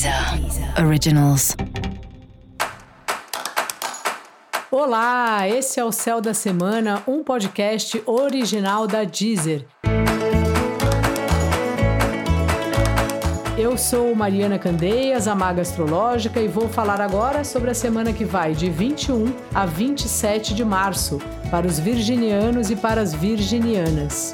Deezer Originals. Olá, esse é o Céu da Semana, um podcast original da Deezer. Eu sou Mariana Candeias, a Maga Astrológica, e vou falar agora sobre a semana que vai de 21 a 27 de março, para os virginianos e para as virginianas.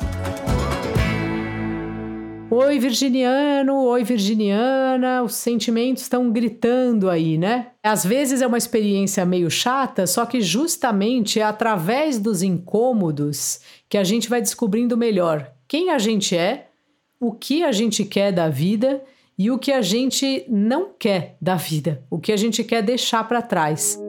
Oi, virginiano, oi, virginiana, os sentimentos estão gritando aí, né? Às vezes é uma experiência meio chata, só que justamente é através dos incômodos que a gente vai descobrindo melhor quem a gente é, o que a gente quer da vida e o que a gente não quer da vida, o que a gente quer deixar para trás.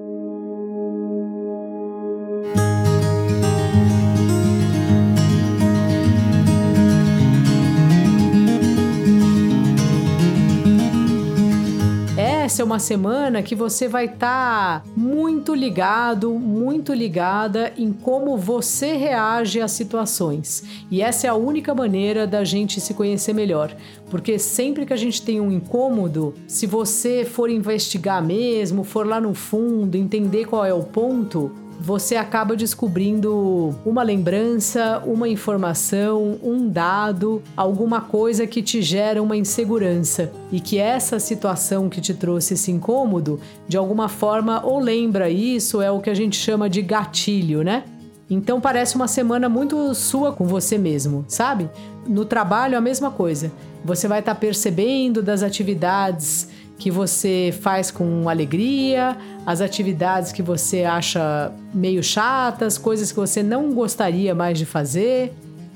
É uma semana que você vai estar tá muito ligado, muito ligada em como você reage às situações. E essa é a única maneira da gente se conhecer melhor. Porque sempre que a gente tem um incômodo, se você for investigar mesmo, for lá no fundo, entender qual é o ponto, você acaba descobrindo uma lembrança, uma informação, um dado, alguma coisa que te gera uma insegurança e que essa situação que te trouxe esse incômodo, de alguma forma, ou lembra isso, é o que a gente chama de gatilho, né? Então parece uma semana muito sua com você mesmo, sabe? No trabalho a mesma coisa. Você vai estar tá percebendo das atividades que você faz com alegria, as atividades que você acha meio chatas, coisas que você não gostaria mais de fazer.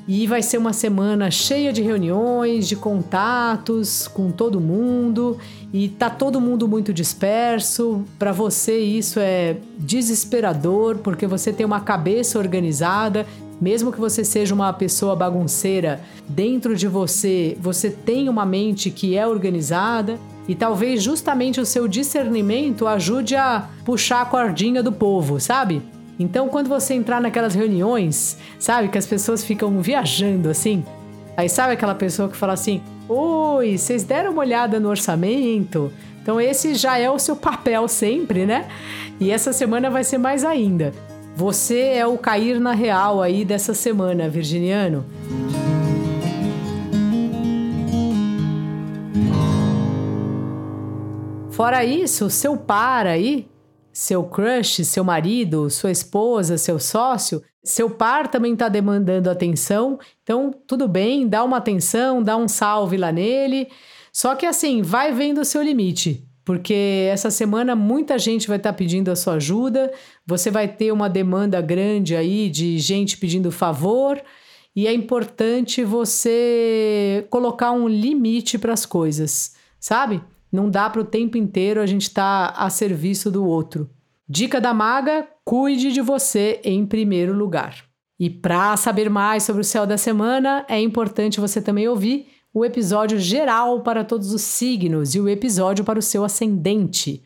E vai ser uma semana cheia de reuniões, de contatos com todo mundo, e tá todo mundo muito disperso. Para você isso é desesperador, porque você tem uma cabeça organizada, mesmo que você seja uma pessoa bagunceira, dentro de você, você tem uma mente que é organizada e talvez justamente o seu discernimento ajude a puxar a cordinha do povo, sabe? Então, quando você entrar naquelas reuniões, sabe, que as pessoas ficam viajando assim, aí sabe aquela pessoa que fala assim: Oi, vocês deram uma olhada no orçamento? Então, esse já é o seu papel sempre, né? E essa semana vai ser mais ainda. Você é o cair na real aí dessa semana, virginiano. Fora isso, seu par aí, seu crush, seu marido, sua esposa, seu sócio, seu par também está demandando atenção. Então, tudo bem, dá uma atenção, dá um salve lá nele. Só que assim, vai vendo o seu limite, porque essa semana muita gente vai estar tá pedindo a sua ajuda, você vai ter uma demanda grande aí de gente pedindo favor, e é importante você colocar um limite para as coisas, sabe? Não dá para o tempo inteiro a gente estar tá a serviço do outro. Dica da maga: cuide de você em primeiro lugar. E para saber mais sobre o céu da semana, é importante você também ouvir o episódio geral para todos os signos e o episódio para o seu ascendente.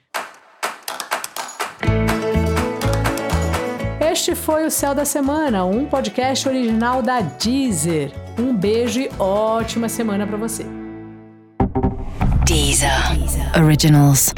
Este foi o Céu da Semana, um podcast original da Deezer. Um beijo e ótima semana para você. Deezer. Originals.